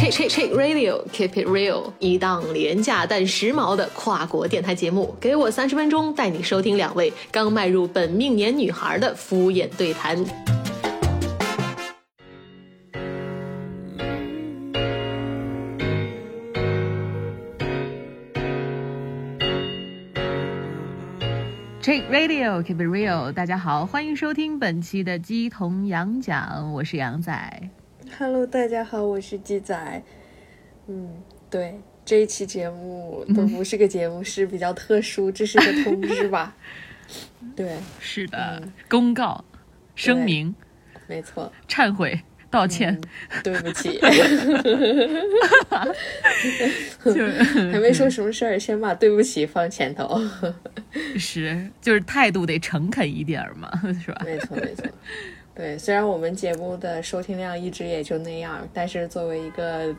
Chick Check Check Radio Keep It Real，一档廉价但时髦的跨国电台节目。给我三十分钟，带你收听两位刚迈入本命年女孩的敷衍对谈。Check Radio Keep It Real，大家好，欢迎收听本期的鸡同羊讲，我是羊仔。Hello，大家好，我是鸡仔。嗯，对，这一期节目都不是个节目，是比较特殊，这是个通知吧？对，是的，公告、声明、没错，忏悔、道歉，嗯对不起，就还没说什么事儿，先把对不起放前头。是就是态度得诚恳一点儿嘛，是吧？没错，没错。对，虽然我们节目的收听量一直也就那样，但是作为一个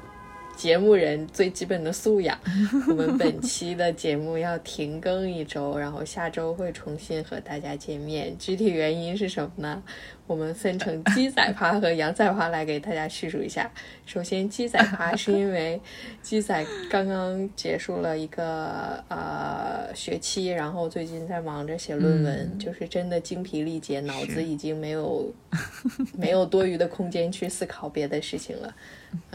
节目人最基本的素养，我们本期的节目要停更一周，然后下周会重新和大家见面。具体原因是什么呢？我们分成鸡仔趴和羊仔趴来给大家叙述一下。首先，鸡仔趴是因为鸡仔刚刚结束了一个呃学期，然后最近在忙着写论文，嗯就是真的精疲力竭，脑子 已经没有没有多余的空间去思考别的事情了，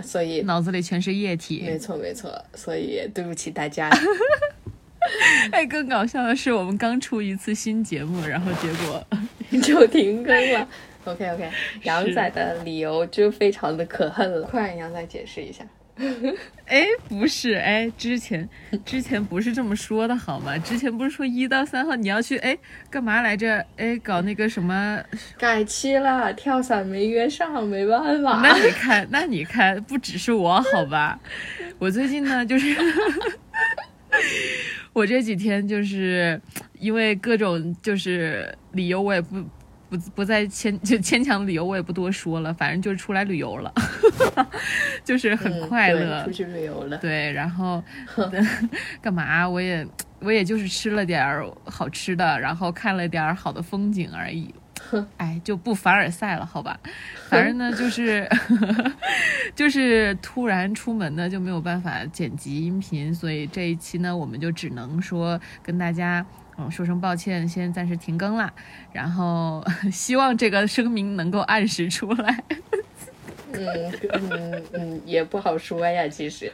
所以脑子里全是液体没。错没错，所以对不起大家。哎，更搞笑的是，我们刚出一次新节目，然后结果 就停更了。OK OK，杨仔的理由就非常的可恨了，快让杨仔解释一下。哎，不是，哎，之前之前不是这么说的好吗？之前不是说一到三号你要去，哎，干嘛来着？哎，搞那个什么？改期了，跳伞没约上，没办法。那你看，那你看，不只是我好吧？我最近呢，就是 我这几天就是因为各种就是理由，我也不不不再牵就牵强的理由，我也不多说了，反正就是出来旅游了，就是很嗯快乐。对出去旅游了。对，然后 干嘛？我也我也就是吃了点儿好吃的，然后看了点儿好的风景而已。哎，就不凡尔赛了，好吧？反正呢，就是 就是突然出门呢，就没有办法剪辑音频，所以这一期呢，我们就只能说跟大家嗯说声抱歉，先暂时停更啦。然后 希望这个声明能够按时出来。嗯嗯嗯，也不好说呀，其实。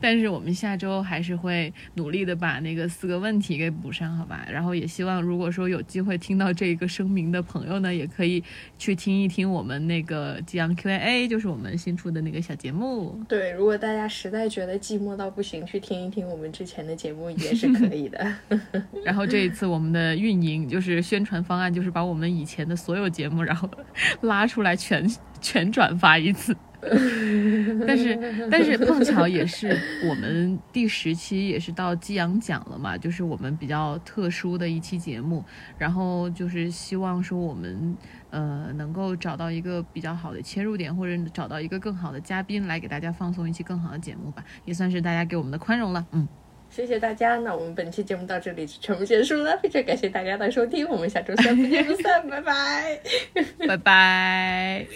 但是我们下周还是会努力的把那个四个问题给补上，好吧？然后也希望，如果说有机会听到这个声明的朋友呢，也可以去听一听我们那个激昂 Q&A，就是我们新出的那个小节目。对，如果大家实在觉得寂寞到不行，去听一听我们之前的节目也是可以的。然后这一次我们的运营就是宣传方案，就是把我们以前的所有节目，然后拉出来全全转发一次。但是但是碰巧也是我们第十期也是到激昂奖了嘛，就是我们比较特殊的一期节目，然后就是希望说我们呃能够找到一个比较好的切入点，或者找到一个更好的嘉宾来给大家放送一期更好的节目吧，也算是大家给我们的宽容了，嗯。谢谢大家，那我们本期节目到这里就全部结束了，非常感谢大家的收听，我们下周三不见不散，拜拜。拜拜。